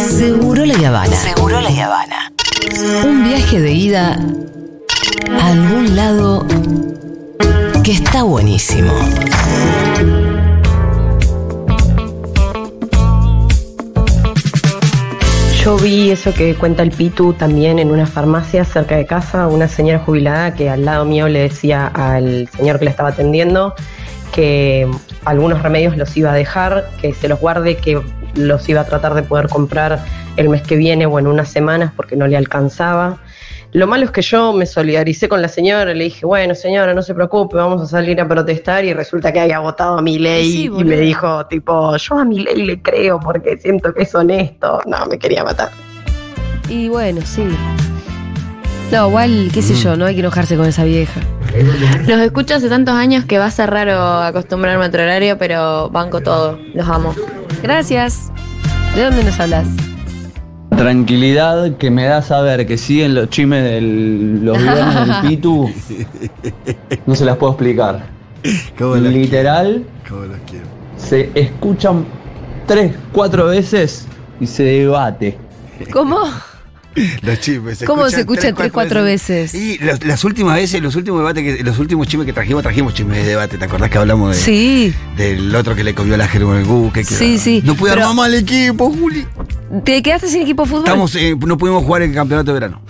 Seguro la Habana. Seguro la Habana. Un viaje de ida a algún lado que está buenísimo. Yo vi eso que cuenta el Pitu también en una farmacia cerca de casa, una señora jubilada que al lado mío le decía al señor que la estaba atendiendo que algunos remedios los iba a dejar, que se los guarde, que los iba a tratar de poder comprar el mes que viene o en unas semanas porque no le alcanzaba. Lo malo es que yo me solidaricé con la señora, le dije, bueno señora, no se preocupe, vamos a salir a protestar y resulta que había votado a mi ley Sí, y me dijo, tipo, yo a mi ley le creo porque siento que es honesto. No, me quería matar. Y bueno, sí. No, igual, qué sé Mm. yo, no hay que enojarse con esa vieja. Los escucho hace tantos años que va a ser raro acostumbrarme a otro horario, pero banco todo. Los amo. Gracias. ¿De dónde nos hablas? Tranquilidad que me da saber que siguen los chimes de los viernes del Pitu. No se las puedo explicar. ¿Cómo los Literal, quiero? ¿Cómo los quiero? se escuchan tres, cuatro veces y se debate. ¿Cómo? Los chismes. ¿Cómo se escuchan tres, cuatro veces? Y los- las últimas veces, los últimos debates, que, los últimos chismes que trajimos, trajimos chismes de debate. ¿Te acordás que hablamos de, Sí. del otro que le comió la Germo en el buque? que- Sí, sí, No pude armar mal equipo, Juli. ¿Te quedaste sin equipo de fútbol? Estamos, eh, no pudimos jugar el campeonato de verano.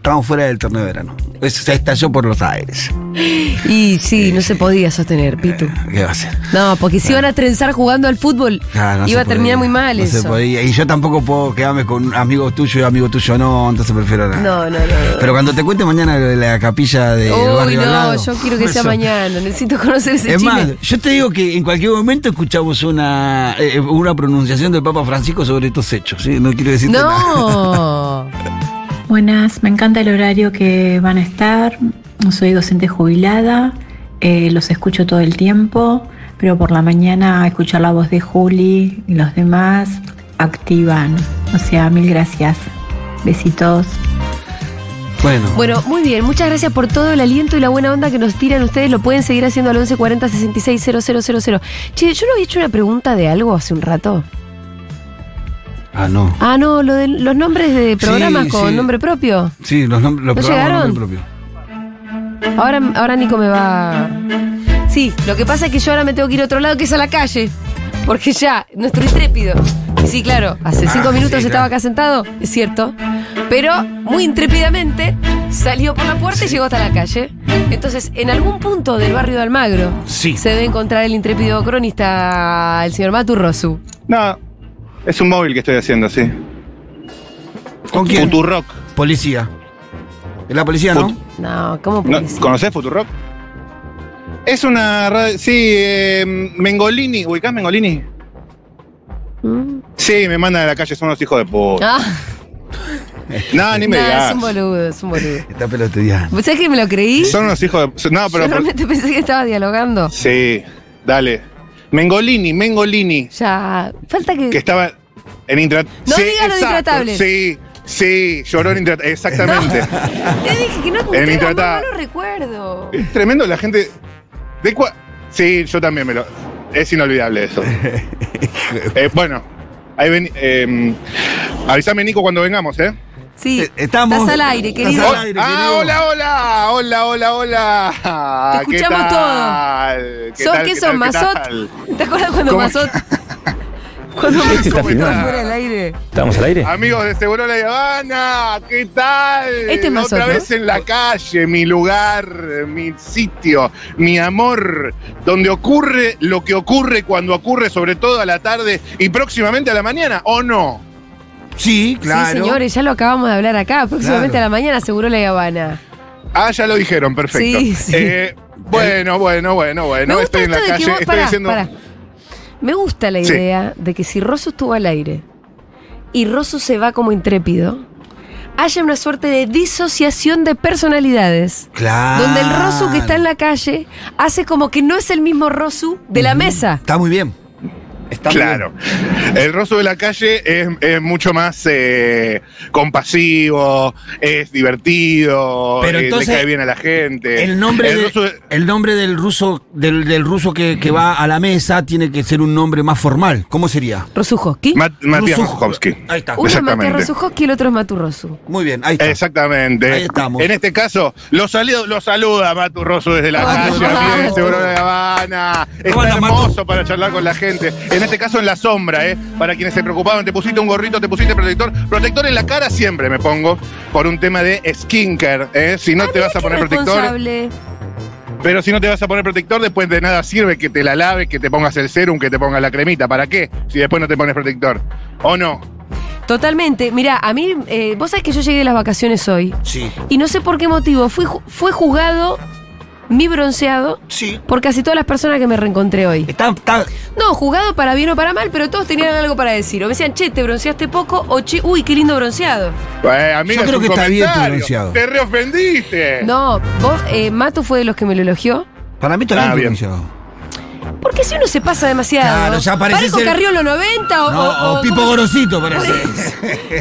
Estamos fuera del torneo de verano. Es- se estalló por los aires. Y sí, no se podía sostener, Pitu. ¿Qué va a ser? No, porque si iban a trenzar jugando al fútbol, Ah, no iba a terminar podía, muy mal no se eso. podía. Y yo tampoco puedo quedarme con amigos tuyos y amigos tuyos no, entonces prefiero nada. No, no, no. Pero cuando te cuente mañana de la capilla de Uy, no, yo quiero que sea eso. mañana. Necesito conocer ese Es más, yo te digo que en cualquier momento escuchamos una, eh, una pronunciación del Papa Francisco sobre estos hechos. ¿sí? No quiero decirte nada. No. Buenas, me encanta el horario que van a estar. Soy docente jubilada, eh, los escucho todo el tiempo, pero por la mañana escuchar la voz de Juli y los demás activan. O sea, mil gracias. Besitos. Bueno, Bueno, muy bien. Muchas gracias por todo el aliento y la buena onda que nos tiran ustedes. Lo pueden seguir haciendo al 1140 66 000. Che, yo no había hecho una pregunta de algo hace un rato. Ah, no. Ah, no, lo de los nombres de programas Sí, con sí. nombre propio. Sí, los, nombres los ¿No programas con llegaron? nombre propio. Ahora, ahora Nico me va. Sí, lo que pasa es que yo ahora me tengo que ir a otro lado, que es a la calle. Porque ya, nuestro intrépido. Y sí, claro, hace Ah, cinco minutos sí, estaba claro. acá sentado, es cierto. Pero muy intrépidamente salió por la puerta y llegó hasta la calle. Entonces, en algún punto del barrio de Almagro Sí. se debe encontrar el intrépido cronista, el señor Maturrosu. No, es un móvil que estoy haciendo, sí. ¿Con quién? Futurock. Policía. ¿Es la policía, no? Fut- No, ¿cómo ¿No? policía? ¿Conocés Futurock? Es una radio. Sí, eh, Mengolini. ¿Ubicás Mengolini? ¿Mm? Sí, me mandan a la calle, son unos hijos de puta. Ah, No, ni me nah, digas. es un boludo, es un boludo. Está pelotudeando. ¿Vos sabés que me lo creí? Son unos hijos de. No, Yo pero. realmente pensé que estaba dialogando. Sí, dale. Mengolini, Mengolini. Ya, falta que. Que estaba en Intra... No sí, digas lo de Intratables. Sí, sí, lloró en Intratables. Exactamente. Te dije que no En te no, intratable. no lo recuerdo. Es tremendo la gente. ¿De cua- Sí, yo también me lo. Es inolvidable eso. Eh, bueno, ahí ven. Eh, avísame, Nico, cuando vengamos, ¿eh? Sí, Eh, estamos- estás al aire, estás querido. al aire. ah, hola, hola, hola, hola, hola. Te escuchamos ¿Qué todo. tal? ¿Qué ¿Sos tal, qué qué Mazot? tal? ¿Te acuerdas cuando ¿Cómo? Mazot? Cuando Mazot estaba filmando? fuera del aire. ¿Estamos al aire? Amigos de Seguro La Habana, ¿qué tal? Este es Mazot, Otra ¿no? vez en la calle, mi lugar, mi sitio, mi amor, donde ocurre lo que ocurre cuando ocurre, sobre todo a la tarde y próximamente a la mañana, ¿o no? Sí, claro. Sí, señores, ya lo acabamos de hablar acá. Próximamente Claro. a la mañana aseguró la Habana. Ah, ya lo dijeron, perfecto. Sí, sí. Eh, bueno, bueno, bueno, bueno. Me gusta Estoy en la esto de calle, que vos. estoy Pará, diciendo. pará. Me gusta la Sí. idea de que si Rosso estuvo al aire y Rosso se va como intrépido, haya una suerte de disociación de personalidades. Claro. Donde el Rosu que está en la calle hace como que no es el mismo Rosu de la mesa. Está muy bien. Está Claro. El Rosso de la calle es, es mucho más eh, compasivo, es divertido, Pero eh, entonces, le cae bien a la gente. El nombre, El de- Rosso de- el nombre del ruso, del, del ruso que, que va a la mesa tiene que ser un nombre más formal. ¿Cómo sería? Rosujoski. Mat- Matías Rosujo- Rosuchowski. Ahí está. Uno es Matías. Rosujoski y el otro es Matu Rosu. Muy bien, ahí está. Exactamente. Ahí estamos. En este caso, lo, saluda, lo saluda Matu Rosso desde la calle, de Seguro de Habana. Está hermoso para charlar con la gente. En este caso, en la sombra, ¿eh? Para quienes se preocupaban, te pusiste un gorrito, te pusiste protector. Protector en la cara siempre me pongo por un tema de skincare, ¿eh? Si no te vas a poner protector. Responsable. Pero si no te vas a poner protector, después de nada sirve que te la laves, que te pongas el serum, que te pongas la cremita. ¿Para qué? Si después no te pones protector. ¿O no? Totalmente. Mira, a mí, eh, vos sabés que yo llegué de las vacaciones hoy. Sí. Y no sé por qué motivo. Fui, fue juzgado mi bronceado Sí. por casi todas las personas que me reencontré hoy. Está, está- No, juzgado para bien o para mal, pero todos tenían algo para decir. O me decían, che, te bronceaste poco, o che, uy, qué lindo bronceado. Eh, amiga, Yo creo que está bien tu bronceado. Te reofendiste. No, vos, eh, Matu fue de los que me lo elogió. para mí está Ah, bien pronunciado. Porque si uno se pasa demasiado. Claro, ya parece Parejo ser- Carriolo 90 o, No, o- o o- Pipo ¿cómo se- Gorosito parece.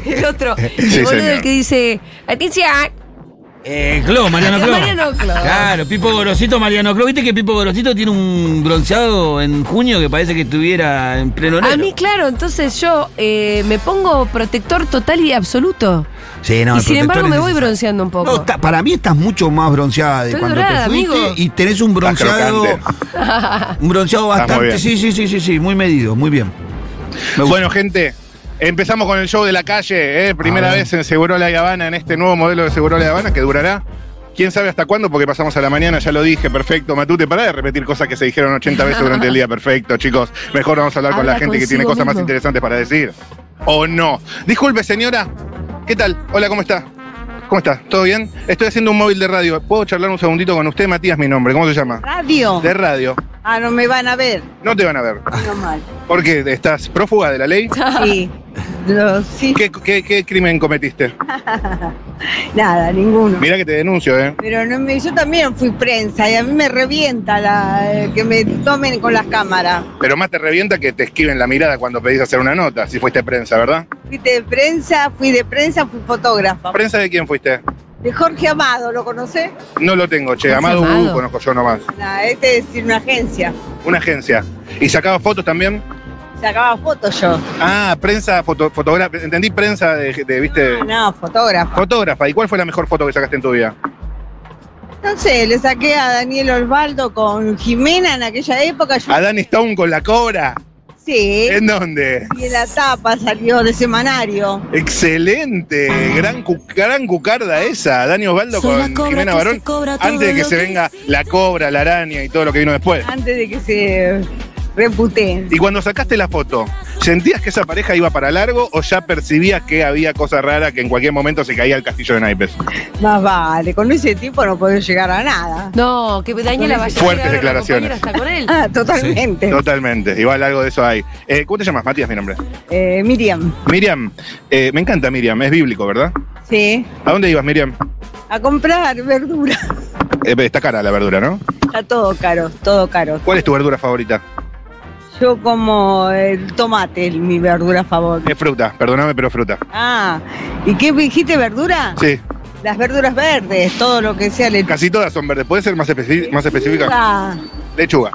El otro. Sí, el boludo señor. el que dice, Leticia, Eh, Clo, Mariano Clo. Mariano Clo. Claro, Pipo Gorosito, Mariano Clo. ¿Viste que Pipo Gorosito tiene un bronceado en junio que parece que estuviera en pleno enero? A mí, claro, entonces yo eh, me pongo protector total y absoluto. Sí, no, y el sin embargo me voy bronceando un poco. No, está- para mí estás mucho más bronceada de Estoy cuando te fuiste amigo. y tenés un bronceado, un bronceado bastante, sí, sí, sí, sí, sí, muy medido, muy bien. Bueno, gente, empezamos con el show de la calle, ¿eh? primera vez en Segurola y Habana, en este nuevo modelo de Segurola y Habana que durará. ¿Quién sabe hasta cuándo? Porque pasamos a la mañana, ya lo dije, perfecto. Matute, para de repetir cosas que se dijeron 80 veces durante el día, perfecto, chicos. Mejor vamos a hablar con Habla la gente que tiene cosas más interesantes para decir. ¿O no? Disculpe, señora. ¿Qué tal? Hola, ¿cómo está? ¿Cómo está? ¿Todo bien? Estoy haciendo un móvil de radio. ¿Puedo charlar un segundito con usted? Matías, mi nombre. ¿Cómo se llama? Radio. De radio. Ah, no me van a ver. No te van a ver. No mal. ¿Por qué? ¿Estás prófuga de la ley? Sí. Lo- sí. ¿Qué, qué- qué crimen cometiste? Nada, ninguno. Mira que te denuncio, ¿eh? Pero no me, yo también fui prensa y a mí me revienta la, eh, que me tomen con las cámaras. Pero más te revienta que te esquiven la mirada cuando pedís hacer una nota, si fuiste prensa, ¿verdad? Fuiste de prensa, fui de prensa, fui fotógrafa. ¿Prensa de quién fuiste? De Jorge Amado, ¿lo conocés? No lo tengo, che. Amado Amado. Vudú conozco yo nomás. Nah, este es una agencia. Una agencia. ¿Y sacaba fotos también? Sacaba fotos yo. Ah, prensa, foto, fotógrafa. Entendí prensa de, de, viste, Ah, no, fotógrafa. fotógrafa. ¿Y cuál fue la mejor foto que sacaste en tu vida? No sé, le saqué a Daniel Osvaldo con Jimena en aquella época. Yo, A Danny Stone con la cobra. sí. ¿En dónde? Y en la tapa salió de semanario. Excelente, gran, cu- gran cucarda esa, Dani Osvaldo Soy con Jimena Barón, antes de que se venga la cobra, la araña y todo lo que vino después. Antes de que se reputen. Y cuando sacaste la foto, ¿sentías que esa pareja iba para largo o ya percibías que había cosa rara que en cualquier momento se caía el castillo de naipes? Más vale, con ese tipo no podés llegar a nada. No, que Daniela vaya Fuertes declaraciones. está con él. Ah, totalmente. Totalmente, igual algo de eso hay. Eh, ¿Cómo te llamas, Matías, mi nombre? Eh, Miriam, Miriam, eh, me encanta Miriam, es bíblico, ¿verdad? sí. ¿A dónde ibas, Miriam? A comprar verdura. Eh, está cara la verdura, ¿no? Está todo caro, todo caro. ¿Cuál es tu verdura favorita? Yo como el tomate, mi verdura favorita. Es fruta, perdóname, pero fruta. Ah, ¿y qué dijiste verdura? Sí, Las verduras verdes, todo lo que sea lechuga. casi todas son verdes. ¿Puede ser más, especi- más específica? Lechuga.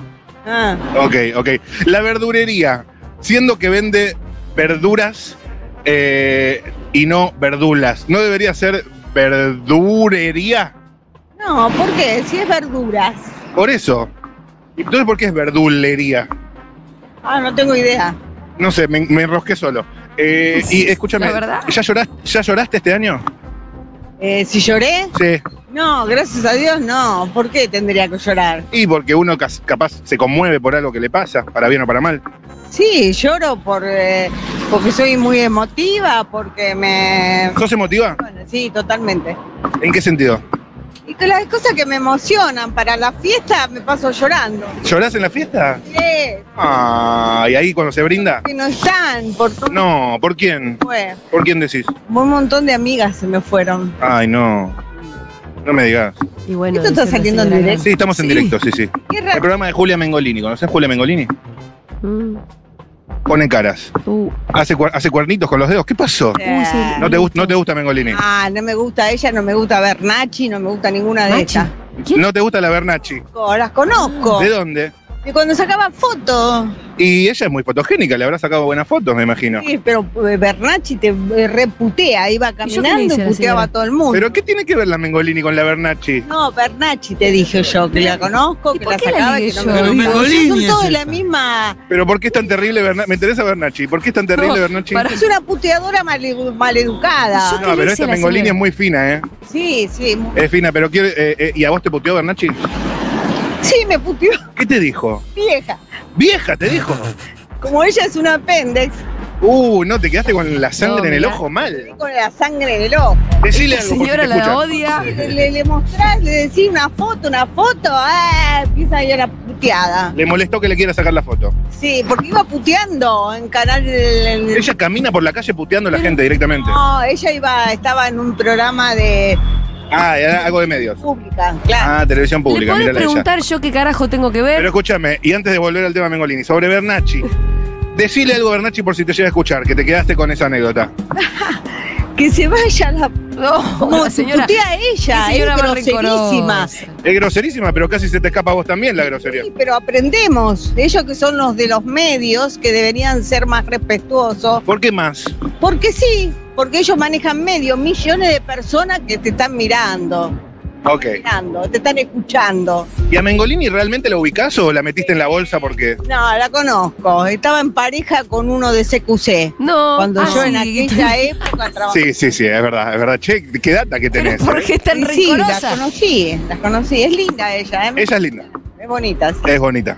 ah. Ok, ok. La verdurería, siendo que vende verduras eh, y no verdulas, ¿no debería ser verdurería? No, ¿por qué? Si es verduras. Por eso. Entonces, ¿por qué es verdulería? Ah, no tengo idea. No sé, me, me enrosqué solo. Eh, y escúchame. ¿ya lloraste, ¿ya lloraste este año? Eh, si lloré, Sí. no, gracias a Dios no. ¿Por qué tendría que llorar? Y porque uno capaz se conmueve por algo que le pasa, para bien o para mal. Sí, lloro por, eh, porque soy muy emotiva, porque me... ¿Sos emotiva? Bueno, sí, totalmente. ¿En qué sentido? Y que las cosas que me emocionan para la fiesta me paso llorando. ¿Llorás en la fiesta? Sí, Ah, y ahí cuando se brinda. que no están, por todo No, ¿por quién? fue. ¿Por quién decís? Un montón de amigas se me fueron. Ay, no. No me digas. Y bueno, ¿Esto está saliendo en directo? Sí, estamos en Sí. directo, sí, sí. Qué El programa de Julia Mengolini. ¿Conocés Julia Mengolini? Mm. Pone caras. Uh, Hace, cuer- hace cuernitos con los dedos. ¿Qué pasó? Uy, sí. ¿No te, no te gusta Mengolini? Ah, no me gusta ella, no me gusta Bernachi, no me gusta ninguna de ellas. ¿Quién? ¿No te gusta la Bernacci? Oh, Las conozco. ¿De dónde? De cuando sacaban fotos. Y ella es muy fotogénica, le habrá sacado buenas fotos, me imagino. Sí, pero eh, Bernacchi te eh, reputea, iba caminando y puteaba a todo el mundo. ¿Pero qué tiene que ver la Mengolini con la Bernacci? No, Bernacchi te dije yo, que la conozco, ¿Y que la sacaba, que no me Pero. Mengolini Son todos de la misma. ¿Pero por qué es tan terrible Bernacci? Me interesa Bernacci. ¿Por qué es tan terrible No, Bernacci? para- Es una puteadora male- maleducada. No, ¿Qué le pero esta Mengolini señora? es muy fina, ¿eh? Sí, sí. mu- Es fina, pero quiere. eh, eh, ¿Y a vos te puteó Bernacci? Sí, me puteó ¿Qué te dijo? vieja. ¡Vieja, te dijo! Como ella es un apéndice, Uh, no, te quedaste con la sangre No, en el ojo mal. con la sangre en el ojo. Decile La algo señora la escuchan. odia. Le, le, le mostrás, le decís una foto, una foto, ah, empieza a ir a la puteada. Le molestó que le quiera sacar la foto. Sí, porque iba puteando en canal. el- el- Ella camina por la calle puteando a la gente directamente. No, ella iba, estaba en un programa de Ah, era algo de medios. pública, claro. Ah, televisión ¿Le pública, puedes mírala ella. preguntar yo qué carajo tengo que ver? Pero escúchame, y antes de volver al tema Mengolini, sobre Bernacci. Decile algo, Bernacci, por si te llega a escuchar, que te quedaste con esa anécdota. Que se vaya la. no, Como la se señora. a ella, es señora más groserísima. Es groserísima, pero casi se te escapa a vos también la grosería. Sí, pero aprendemos. Ellos que son los de los medios, que deberían ser más respetuosos. ¿Por qué más? Porque sí, porque ellos manejan medios, millones de personas que te están mirando, Ok. mirando, te están escuchando. ¿Y a Mengolini realmente la ubicás o la metiste en la bolsa porque.? No, la conozco. Estaba en pareja con uno de CQC. No. Cuando ah, yo sí, en que- aquella época trabajaba. Sí, sí, sí, es verdad, es verdad. Che, ¿qué data que Pero tenés? ¿por qué es tan Sí, sí, la conocí, la conocí. Es linda ella, ¿eh? Ella es linda, es bonita. sí. es bonita.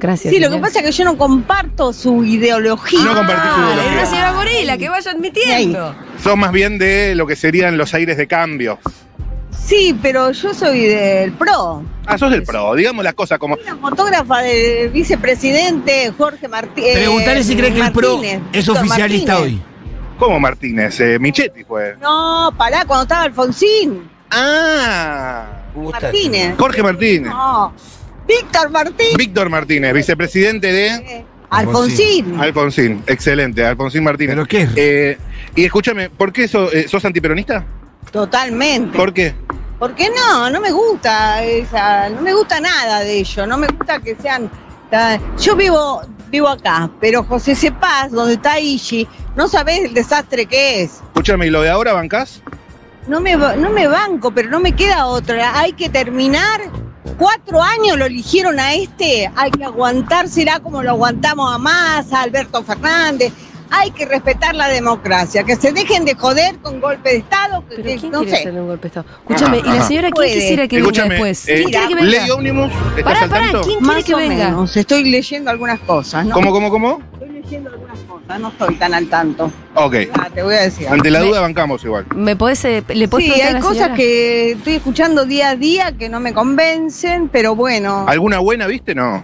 Gracias. Sí, lo que pasa es que yo no comparto su ideología. No compartís su Ah, ideología. una señora gorila, que vaya admitiendo. Son más bien de lo que serían los aires de cambio. Sí, pero yo soy del PRO. Ah, sos del pro, digamos las cosas como. Soy la fotógrafa del vicepresidente Jorge eh, Martínez. Preguntarle si cree que el PRO es oficialista hoy. ¿Cómo Martínez? Eh, Michetti fue. No, pará, cuando estaba Alfonsín. Ah, Martínez. Jorge Martínez. No, Víctor Martínez. Víctor Martínez, vicepresidente de Eh, Alfonsín. Alfonsín. Excelente, Alfonsín Martínez. ¿Pero qué? Eh, y escúchame, ¿por qué so- eh, sos antiperonista? Totalmente. ¿Por qué? ¿Por qué no? No me gusta esa, no me gusta nada de ello, no me gusta que sean. Yo vivo, vivo acá, pero José Cepaz, donde está Ishi, no sabés el desastre que es. Escúchame, ¿y lo de ahora bancás? No me, no me banco, pero no me queda otra. Hay que terminar. Cuatro años lo eligieron a este. Hay que aguantársela como lo aguantamos a Massa, a Alberto Fernández. Hay que respetar la democracia. Que se dejen de joder con golpe de Estado. Que, ¿Pero que- quién no quiere sé. hacer un golpe de Estado? Escúchame, ¿y la señora quién Puede. quisiera que venga después? eh, ¿Quién quiere que ¿Ley venga? Omnibus? ¿Estás Pará, al pará, tanto? ¿quién quiere Más que o venga? menos. Estoy leyendo algunas cosas. ¿no? ¿Cómo, cómo, cómo? Estoy leyendo algunas cosas. No estoy tan al tanto. Ok. Ah, te voy a decir. Ante la Me- duda bancamos igual. ¿Me podés, eh, ¿Le podés Sí, preguntar a hay la cosas señora? que estoy escuchando día a día que no me convencen, pero bueno. ¿Alguna buena viste? No.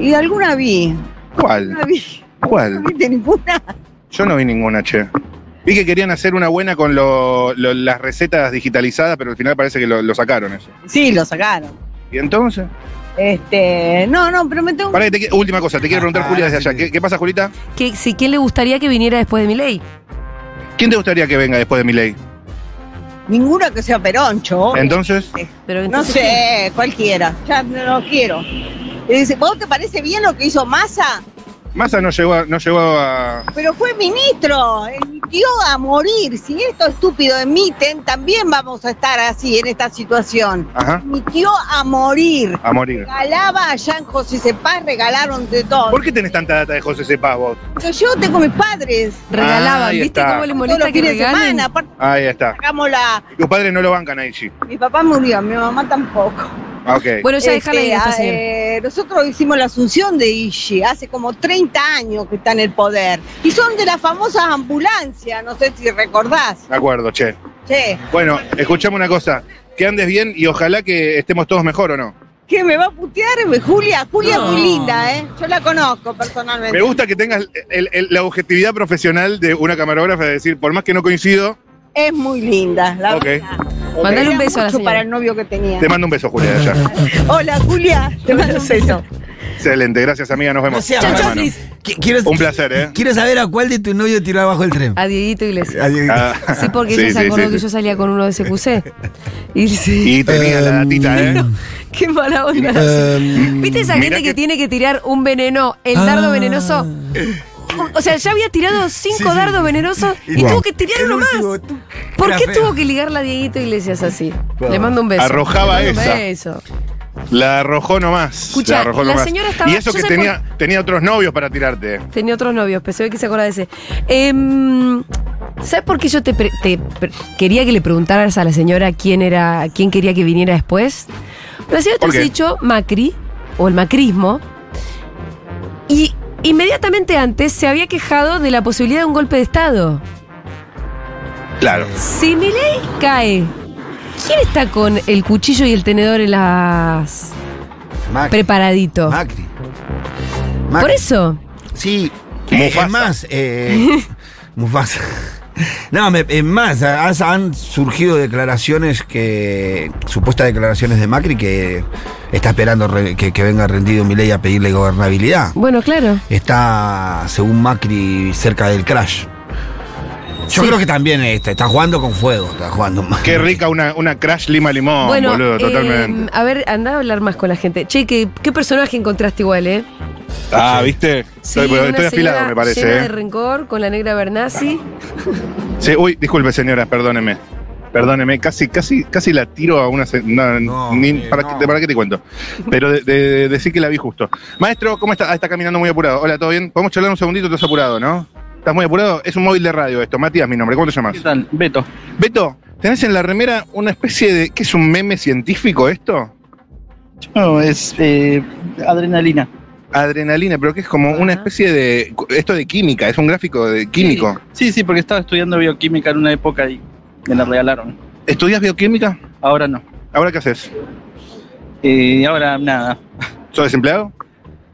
Y alguna vi. ¿Cuál? No vi. No ¿Cuál? viste ninguna. Yo no vi ninguna, che. Vi que querían hacer una buena con lo- lo- las recetas digitalizadas, pero al final parece que lo, lo sacaron eso. Sí, lo sacaron. ¿Y entonces? Este, no, no, pero me tengo Pará, que te última cosa, te quiero preguntar, Ah, Julia, desde sí. allá. ¿Qué, qué pasa, Julita? ¿Qué, si, ¿Quién le gustaría que viniera después de mi ley? ¿Quién te gustaría que venga después de mi ley? ninguna que sea peroncho. Entonces, Pero No sé, cualquiera. Ya no lo quiero. Y dice, ¿vos te parece bien lo que hizo Massa? Massa no llegó a, no llegó a. Pero fue ministro, emitió a morir. Si estos estúpidos emiten, también vamos a estar así en esta situación. Ajá, Emitió a morir. a morir. Regalaba allá en José Cepaz, regalaron de todo. ¿Por qué tenés tanta data de José Cepaz vos? Porque yo tengo mis padres. regalaban, ahí ¿viste está. cómo le Todos molesta los que fines de regalen? semana. Aparte, Ahí está. sacamos la. Tus padres no lo bancan ahí, sí. Mi papá murió, mi mamá tampoco. Bueno, ya Este, déjala a esta ah, eh, nosotros hicimos la asunción de Ishi, hace como 30 años que está en el poder. Y son de las famosas ambulancias, no sé si recordás. De acuerdo, che. Che, Bueno, escuchame una cosa. Que andes bien y ojalá que estemos todos mejor o no. ¿qué me va a putear? Julia, Julia No. es muy linda, ¿eh? Yo la conozco personalmente. Me gusta que tengas el- el- la objetividad profesional de una camarógrafa de decir, por más que no coincido, Es muy linda, la Ok. verdad. Mandale un beso a la mucho señora. para el novio que tenía. Te mando un beso, Julia, de allá. Hola, Julia. Te mando un beso. Excelente, gracias, amiga. Nos vemos. Chau. Qui- Quiero, Un placer, ¿eh? Quiero saber a cuál de tu novio tiró abajo el tren. A Dieguito Iglesias. Adiós. Ah, Sí, porque sí, ella se sí, acordó sí, que sí. yo salía con uno de SQC. Y sí. Y tenía la datita, ¿eh? Qué mala onda. ¿Viste esa Mirá gente que... que- tiene que tirar un veneno, el dardo Ah. venenoso? O sea, ya había tirado cinco dardos venenosos y tuvo que tirar uno más. último, tú- ¿Por qué feo. tuvo que ligarla a Dieguito Iglesias así? Le mando un beso. Arrojaba mando esa. Un beso. La arrojó nomás. Escucha, la arrojó la nomás. señora estaba- Y eso que tenía, tenía otros novios para tirarte. Tenía otros novios, pero se ve que se acuerda de ese. Em, ¿Sabes por qué yo te, pre- te pre- quería que le preguntaras a la señora quién era, quién quería que viniera después? La señora te ¿Por había qué? dicho Macri, o el macrismo, y inmediatamente antes se había quejado de la posibilidad de un golpe de Estado. Claro. Si Milei cae, ¿quién está con el cuchillo y el tenedor en las... Macri. preparadito? Macri. Por eso. Sí, Mufasa. es más, eh, Mufasa. No, me- es más, han surgido declaraciones que, supuestas declaraciones de Macri que está esperando que, que venga rendido Milei a pedirle gobernabilidad. Bueno, claro. Está, según Macri, cerca del crash. Yo Sí. creo que también está, está jugando con fuego, está jugando Macri. Qué rica una, una crash lima limón, bueno, boludo, eh, totalmente. a ver, anda a hablar más con la gente. Che, ¿qué, qué personaje encontraste igual, eh? Ah, ¿viste? Sí, estoy una estoy afilado, me parece. Llena ¿eh? de rencor con la negra Bernasi. Sí, uy, disculpe, señora, perdóneme. Perdóneme, casi, casi, casi la tiro a una. no, No, ni- eh, para, no. Que, ¿Para qué te cuento? Pero de, de- decir que la vi justo. Maestro, ¿cómo está? Ah, está caminando muy apurado. Hola, ¿todo bien? ¿Podemos charlar un segundito? Estás apurado, ¿no? ¿Estás muy apurado? Es un móvil de radio esto. Matías, mi nombre. ¿Cómo te llamas? ¿Qué tal? Beto. Beto, ¿tenés en la remera una especie de. ¿Qué es un meme científico esto? No, es eh, adrenalina. Adrenalina, pero que es como una especie de. Esto de química, es un gráfico de químico. Sí, sí, sí, porque estaba estudiando bioquímica en una época y me la regalaron. ¿Estudias bioquímica? Ahora no. ¿Ahora qué haces? Y ahora nada. ¿Sos desempleado?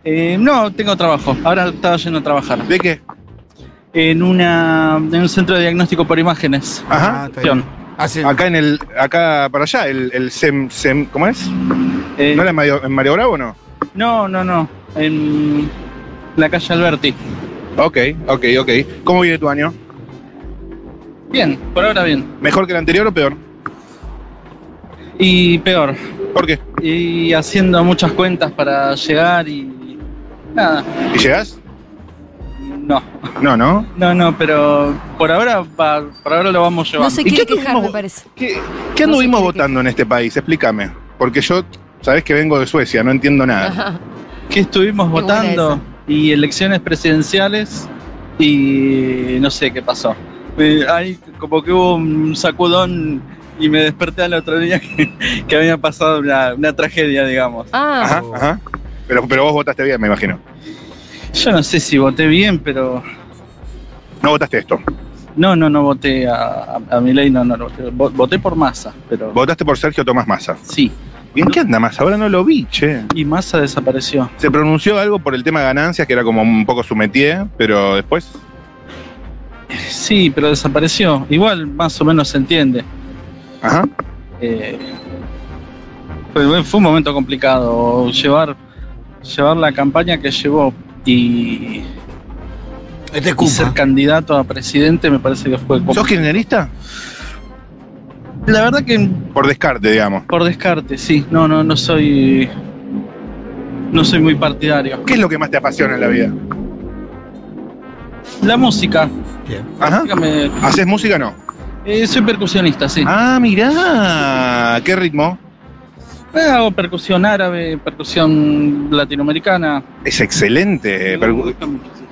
Eh, no, tengo trabajo. Ahora estaba yendo a trabajar. ¿De qué? En, una, en un centro de diagnóstico por imágenes. Ajá. Ah. Hace- Acá en el. Acá para allá, el, el SEM, SEM- ¿Cómo es? Eh, ¿No era en Mario, en Mario Bravo o no? no, no, no. En la calle Alberti. Ok, ok, ok. ¿Cómo viene tu año? Bien, por ahora bien. ¿Mejor que el anterior o peor? Y peor. ¿Por qué? Y haciendo muchas cuentas para llegar y. Nada. ¿Y llegás? No. No, ¿no? No, no, pero por ahora va- por ahora lo vamos llevando. No se ¿Y quiere qué quejar, me parece. ¿Qué, qué No sé anduvimos qué- votando en este país? Explícame. Porque yo, sabés que vengo de Suecia, no entiendo nada. Ajá. ¿Qué estuvimos Qué votando? Y elecciones presidenciales y no sé qué pasó. Eh, como que hubo un sacudón y me desperté al otro día que, que había pasado una, una tragedia, digamos. Ah, Ajá, ajá. Pero, pero vos votaste bien, me imagino. Yo no sé si voté bien, pero No votaste esto. no, no, no voté a, a, a Milei, no, no, no, vo- voté por Massa, pero Votaste por Sergio Tomás Massa. sí. ¿Y en qué anda Massa? Ahora no lo vi, che. Y Massa desapareció. Se pronunció algo por el tema de ganancias, que era como un poco su métier, pero después. Sí, pero desapareció. Igual más o menos se entiende. Ajá. Eh, fue, fue un momento complicado llevar, llevar la campaña que llevó y, Este y ser candidato a presidente me parece que fue como- ¿Sos kirchnerista? la verdad que Por descarte, digamos. por descarte sí no no no soy no soy muy partidario ¿Qué es lo que más te apasiona en la vida? la música Bien. Ajá. dígame, ¿Haces música o no? eh, soy percusionista sí Ah, mirá. ¿Qué ritmo? Eh, hago percusión árabe percusión latinoamericana Es excelente. Percu-.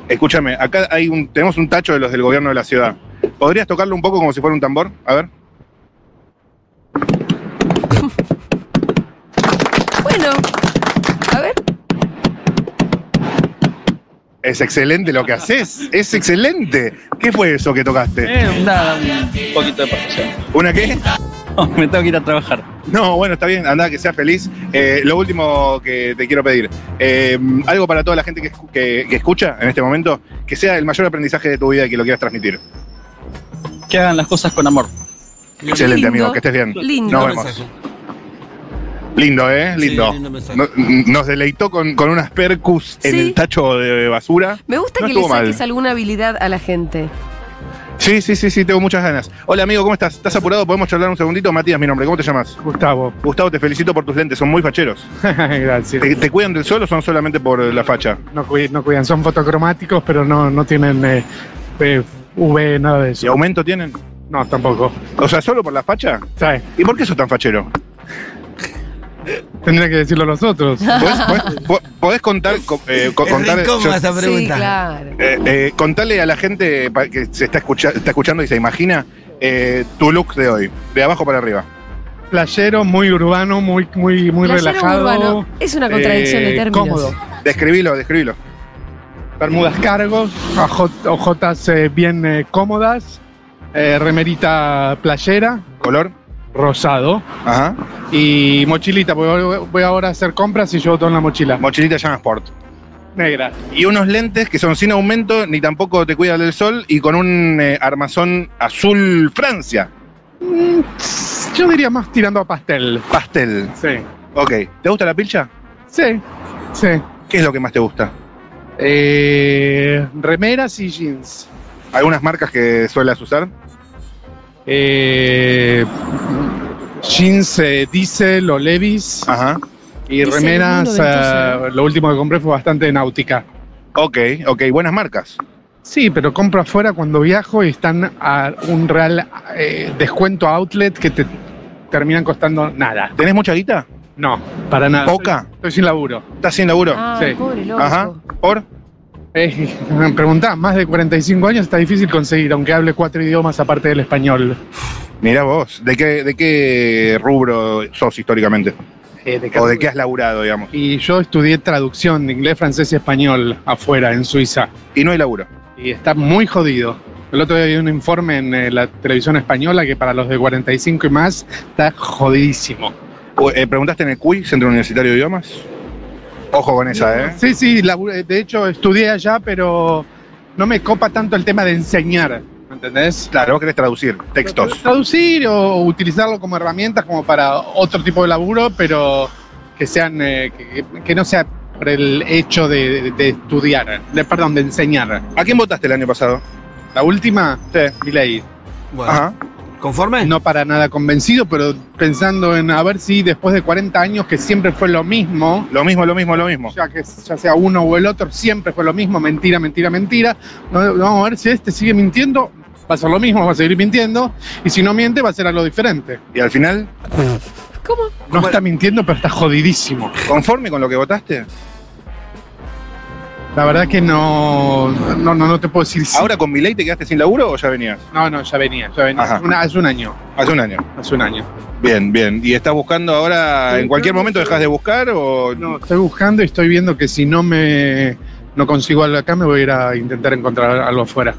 Escúchame, acá hay un, tenemos un tacho de los del gobierno de la ciudad. ¿Podrías tocarlo un poco como si fuera un tambor? A ver. bueno. A ver. Es excelente lo que haces. Es excelente. ¿Qué fue eso que tocaste? Eh, nada un poquito de percusión ¿Una qué? No, me tengo que ir a trabajar No, bueno, está bien, anda, que seas feliz. Eh, lo último que te quiero pedir, eh, algo para toda la gente que, que- que escucha en este momento, que sea el mayor aprendizaje de tu vida y que lo quieras transmitir. que hagan las cosas con amor Excelente, Lindo. amigo, que estés bien. Lindo. Nos vemos. Lindo, ¿eh? Lindo. Sí, lindo mensaje. No- nos deleitó con, con unas percus en Sí. el tacho de basura. Me gusta No que le mal. saques alguna habilidad a la gente. Sí, sí, sí, sí, tengo muchas ganas. Hola, amigo, ¿cómo estás? ¿Estás apurado? ¿Podemos charlar un segundito? Matías, mi nombre. ¿Cómo te llamas? Gustavo. Gustavo, te felicito por tus lentes, son muy facheros. Gracias. ¿Te, te cuidan del sol o son solamente por la facha? No, cuid- no cuidan, son fotocromáticos, pero no, no tienen eh, eh, UV, nada de ¿Y eso. aumento tienen? No, tampoco. O sea, ¿solo por la facha? ¿Sabes? ¿Y por qué sos tan fachero? Tendría que decirlo los otros. ¿Podés, podés- po- podés contar, co- eh, contar yo- esa Sí, pregunta. claro. eh, eh, contale a la gente que se está, escucha- está escuchando y se imagina eh, tu look de hoy, de abajo para arriba. Playero, muy urbano, muy, muy, muy Playero relajado. urbano. Es una contradicción de términos. Cómodo. Describilo, describilo. Bermudas cargos, ojotas eh, bien eh, cómodas, eh, remerita playera, ¿Color? Rosado Ajá. y mochilita, porque voy- ahora a hacer compras y llevo todo en la mochila. Mochilita Llama Sport. Negra. Y unos lentes que son sin aumento, ni tampoco te cuidan del sol, y con un eh, armazón azul Francia. Mm, Yo diría más tirando a pastel. Pastel. Sí. Ok. ¿Te gusta la pilcha? Sí. Sí. ¿Qué es lo que más te gusta? Eh, remeras y jeans. ¿Algunas marcas que suelas usar? Eh, jeans eh, Diesel o Levis. Ajá. Y Diesel es remeras, lo último que compré fue bastante náutica. Ok, ok. Buenas marcas. Sí, pero compro afuera cuando viajo y están a un real eh, descuento outlet que te terminan costando nada. ¿Tenés mucha guita? No, para nada. ¿Poca? Estoy, estoy sin laburo. ¿Estás sin laburo? Ah, Sí. pobre loco. Ajá. ¿Por? Eh, me preguntás, más de 45 años está difícil conseguir, aunque hable cuatro idiomas aparte del español. Mira vos. ¿De qué, ¿De qué rubro sos históricamente? Eh, de ¿O de qué has laburado, digamos? Y yo estudié traducción de inglés, francés y español afuera, en Suiza. Y no hay laburo. Y está muy jodido. El otro día vi un informe en eh, la televisión española que para los de 45 y más está jodidísimo. Eh, ¿Preguntaste en el CUI, Centro Universitario de Idiomas? Ojo con esa, ¿eh? Sí, sí, labu- de hecho estudié allá, pero no me copa tanto el tema de enseñar, ¿me entendés? Claro, vos querés traducir textos. Traducir o utilizarlo como herramientas como para otro tipo de laburo, pero que sean que, que- que no sea por el hecho de, de- de estudiar, de, perdón, de enseñar. ¿A quién votaste el año pasado? La última, Sí. Milei. Bueno, Ajá. ¿Conforme? No para nada convencido, pero pensando en a ver si después de 40 años que siempre fue lo mismo, Lo mismo, lo mismo, lo mismo. ya que ya sea uno o el otro, siempre fue lo mismo, mentira, mentira, mentira. No- Vamos a ver si este sigue mintiendo, va a ser lo mismo, va a seguir mintiendo, y si no miente va a ser algo diferente. Y al final, ¿Cómo? No está mintiendo, pero está jodidísimo. ¿conforme con lo que votaste? La verdad que no, no, no, no te puedo decir si. ¿Ahora con mi ley te quedaste sin laburo o ya venías? No, no, ya venía, ya venía. Ajá. Hace una- hace un año, Hace un año. hace un año. Bien, bien. ¿Y estás buscando ahora, Sí, en cualquier momento dejas de buscar o No, estoy buscando y estoy viendo que si no me no consigo algo acá, me voy a ir a intentar encontrar algo afuera.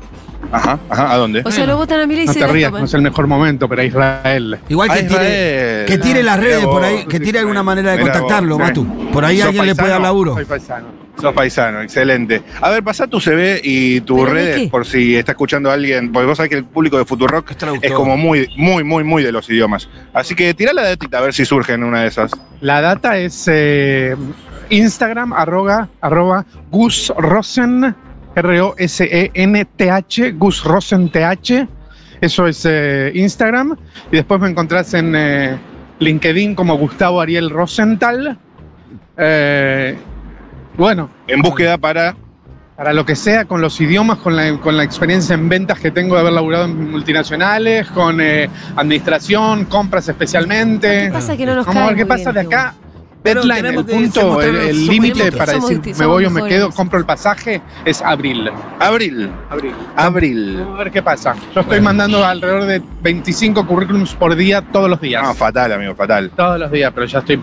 Ajá, ajá, ¿a dónde? O sea, lo votan a Milei y No se te rías, no es el mejor momento, pero a Israel. Igual que A tire, que tire las redes por ahí, que tire alguna manera de contactarlo, vos. Matu. Por ahí ¿Sos alguien le puede dar laburo. Soy paisano. Sos paisano, excelente. A ver, pasá tu CV y tus ¿Pero de redes por si está escuchando alguien, porque vos sabés que el público de Futurock Es como muy, muy, muy, muy de los idiomas. Así que tirá la datita a ver si surge en una de esas. La data es eh, Instagram, arroba, arroba Gus Rosen, R-O-S-E-N-T-H, Gus Rosen T-H. Eso es eh, Instagram. Y después me encontrás en eh, LinkedIn como Gustavo Ariel Rosenthal. Eh, bueno, En búsqueda para. para lo que sea, con los idiomas, con la, con la experiencia en ventas que tengo de haber laburado en multinacionales, con eh, administración, compras especialmente. ¿Qué pasa que no nos Vamos a cae ver qué pasa bien de acá. Pero Deadline, el punto, el límite para Somos decir me voy o me quedo, compro el pasaje, es abril. Abril. Abril. Abril. Vamos a ver qué pasa. Yo estoy mandando alrededor de 25 currículums por día todos los días. No, fatal, amigo, fatal. todos los días, pero ya estoy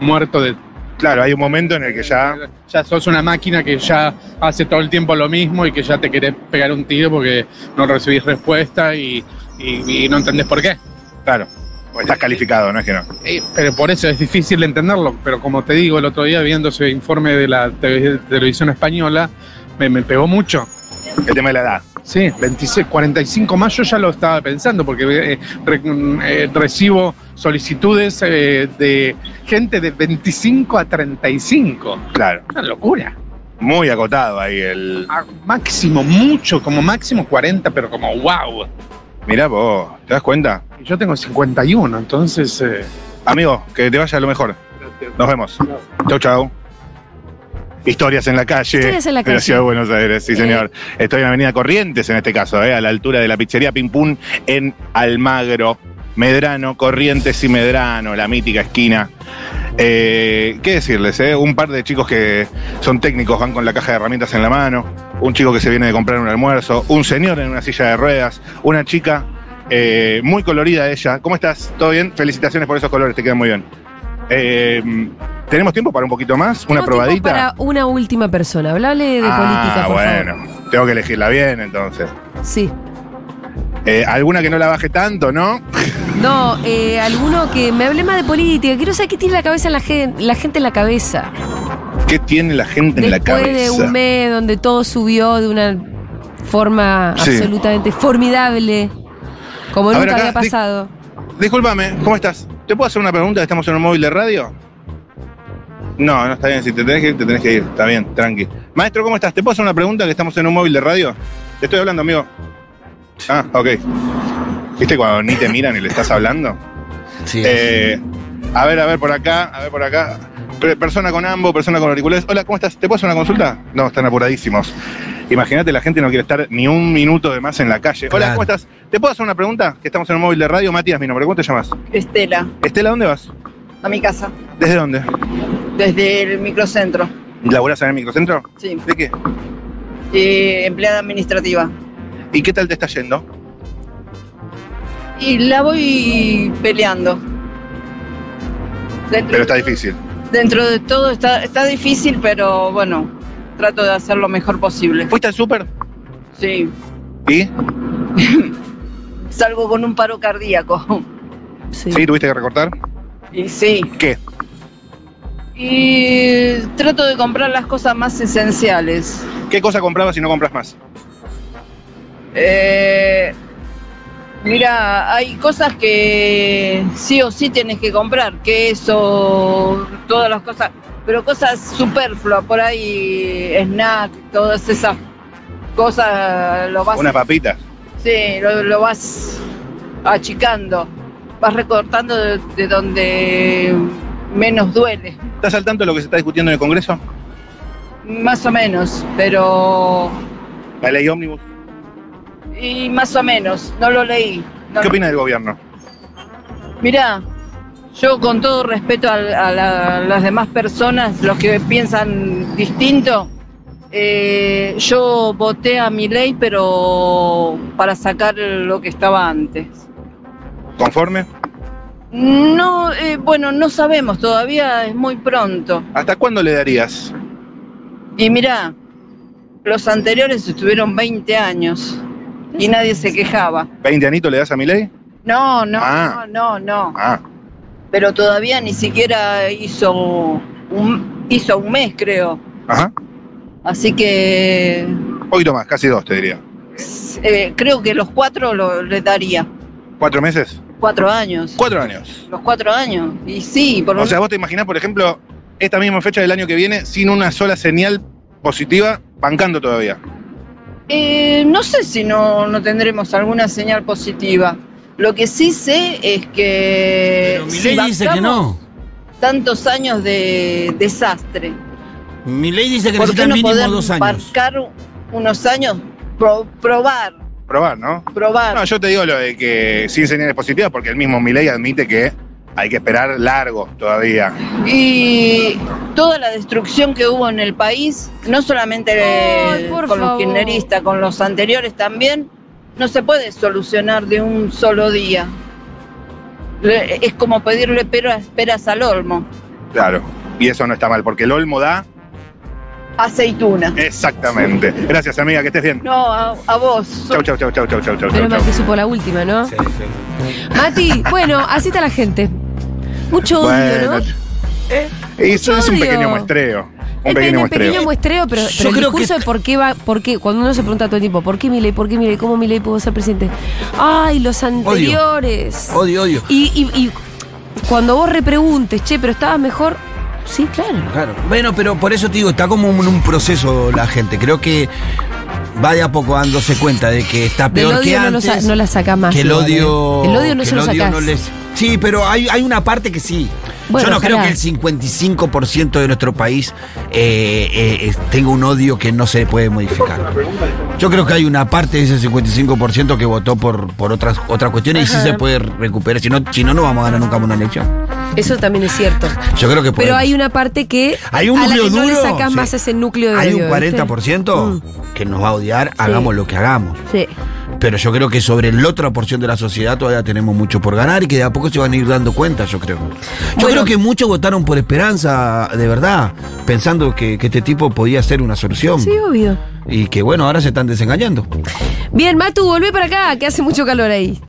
muerto de Claro, hay un momento en el que ya. ya sos una máquina que ya hace todo el tiempo lo mismo y que ya te querés pegar un tiro porque no recibís respuesta y, y- y no entendés por qué. Claro. O Estás calificado, no es que no. Pero por eso es difícil de entenderlo. Pero como te digo, el otro día viendo ese informe de la tele- televisión española, me, me pegó mucho. El tema de la edad. Sí, 26, 45 más yo ya lo estaba pensando porque eh, re- eh, recibo solicitudes eh, de gente de 25 a 35. Claro. Una locura. Muy acotado ahí el. A máximo, mucho, como máximo 40, pero como wow. Mirá vos, ¿te das cuenta? Y Yo tengo 51, entonces... eh, Amigo, que te vaya lo mejor. Nos vemos. Chau, chau. Historias en la calle. Historias en la de calle. Ciudad de Buenos Aires, sí, Eh. señor. Estoy en Avenida Corrientes en este caso, eh, a la altura de la pizzería Pim Pum en Almagro. Medrano, Corrientes y Medrano, la mítica esquina. Eh, ¿Qué decirles? eh? Un par de chicos que son técnicos van con la caja de herramientas en la mano, un chico que se viene de comprar un almuerzo, un señor en una silla de ruedas, una chica eh, muy colorida ella. ¿Cómo estás? ¿Todo bien? Felicitaciones por esos colores, te quedan muy bien. Eh, ¿Tenemos tiempo para un poquito más? ¿Una probadita? Para una última persona. Hablale de ah, política, por bueno. Tengo que elegirla bien entonces. Sí. Eh, ¿Alguna que no la baje tanto, no? No, eh, alguno que me hable más de política. Quiero saber qué tiene la cabeza la gente, la gente en la cabeza. ¿Qué tiene la gente en la Después cabeza? de un mes donde todo subió de una forma Sí. absolutamente formidable, como A ver, nunca acá, había pasado. Discúlpame, ¿cómo estás? ¿Te puedo hacer una pregunta? ¿Estamos en un móvil de radio? No, no está bien. Si te tenés que ir, te tenés que ir. Está bien, tranqui. Maestro, ¿cómo estás? ¿Te puedo hacer una pregunta? Que estamos en un móvil de radio. Te estoy hablando, amigo. Ah, ok. ¿Viste cuando ni te miran y le estás hablando? Sí. Eh, a ver, a ver, por acá, a ver, por acá. Pe- Persona con ambos, persona con auriculares. Hola, ¿cómo estás? ¿Te puedo hacer una consulta? No, están apuradísimos. Imagínate, la gente no quiere estar ni un minuto de más en la calle. Hola, Claro. ¿cómo estás? ¿Te puedo hacer una pregunta? Que estamos en un móvil de radio. Matías, mi nombre. ¿Cómo te llamas? Estela, Estela, ¿dónde vas? a mi casa, ¿Desde dónde? desde el microcentro. ¿Laburás en el microcentro? Sí. ¿De qué? Eh, empleada administrativa. ¿Y qué tal te está yendo? Y la voy peleando. Dentro, Pero está difícil. dentro de todo está, está difícil, pero bueno, trato de hacer lo mejor posible. ¿Fuiste al súper? Sí, ¿Y? salgo con un paro cardíaco. Sí. ¿Sí? ¿Tuviste que recortar? Y sí. ¿Qué? Y trato de comprar las cosas más esenciales. ¿Qué cosa comprabas si no compras más? Eh, mira, hay cosas que sí o sí tienes que comprar, queso, todas las cosas, pero cosas superfluas, por ahí, snack, todas esas cosas, lo vas, Una papita. sí, lo, lo vas achicando, vas recortando de, de donde menos duele, ¿Estás al tanto de lo que se está discutiendo en el Congreso? más o menos, pero La ley ómnibus. Y más o menos, no lo leí. no ¿Qué opina del gobierno? Mirá, yo con todo respeto a, a la- las demás personas, los que piensan distinto, eh, yo voté a mi ley, pero para sacar lo que estaba antes. ¿Conforme? No, eh, bueno, no sabemos, todavía es muy pronto. ¿Hasta cuándo le darías? Y mirá, los anteriores estuvieron 20 años y nadie se quejaba. ¿20 anitos le das a mi ley? No, no, Ah. no, no, no. Ah, Pero todavía ni siquiera hizo un, hizo un mes, creo. ajá. Así que Un poquito más, casi dos te diría. eh, creo que los cuatro lo, le daría. ¿Cuatro meses? Cuatro años. Cuatro años. Los cuatro años. Y sí, por O lo sea, vos te imaginás, por ejemplo, esta misma fecha del año que viene sin una sola señal positiva, bancando todavía. Eh, no sé si no, no tendremos alguna señal positiva. Lo que sí sé es que Pero si dice que no. tantos años de desastre, Milei dice que ¿por qué necesitan no mínimo podemos dos años. marcar unos años, Pro- probar, Probar, ¿no? probar? No, yo te digo lo de que sin señales positivas, porque el mismo Milei admite que hay que esperar largo todavía. Y toda la destrucción que hubo en el país, no solamente Ay, con los kirchneristas, con los anteriores también, no se puede solucionar de un solo día. Le- Es como pedirle peras, peras al olmo, Claro. Y eso no está mal, porque el olmo da aceituna. exactamente. Gracias, amiga, que estés bien. No, a, a vos. Chau, chau, chau, chau, chau, chau, chau, Menos chau. mal que supo la última, ¿no? Sí, sí. Mati, bueno, así está la gente. Mucho odio, Bueno, ¿no? eso es un odio. pequeño muestreo. Un El pequeño muestreo. pequeño muestreo, pero, Yo pero el creo discurso que- de por qué va, por qué, cuando uno se pregunta todo el tiempo, ¿por qué Milei? ¿Por qué Milei? ¿Cómo Milei pudo ser presidente? Ay, los anteriores. Odio, odio. Y, y- y cuando vos repreguntes, che, pero estabas mejor. Sí, claro. Claro. Bueno, pero por eso te digo, está como en un proceso la gente. Creo que va de a poco dándose cuenta de que está Del peor que odio no, lo antes. sa- no la saca más. que el odio. ¿eh? El odio no que se el lo odio sacás. no les- Sí, pero hay, hay una parte que sí. Bueno, Yo no creo que el 55% de nuestro país eh, eh, tenga un odio que no se puede modificar. Yo creo que hay una parte de ese 55% que votó por, por otras, otras cuestiones y sí se puede recuperar. Si no, si no, no vamos a ganar nunca una elección. Eso también es cierto. Yo creo que Pero podemos. hay una parte que Hay un a la núcleo que no le duro, sacás sí. más ese núcleo de Hay un odio, ¿viste? 40% que nos va a odiar, hagamos lo que hagamos. Sí. Pero yo creo que sobre la otra porción de la sociedad todavía tenemos mucho por ganar y que de a poco se van a ir dando cuenta, yo creo. Yo Bueno. creo que muchos votaron por esperanza, de verdad, pensando que, que este tipo podía ser una solución. Sí, obvio. Y que bueno, ahora se están desengañando. Bien, Matu, volvé para acá, que hace mucho calor ahí.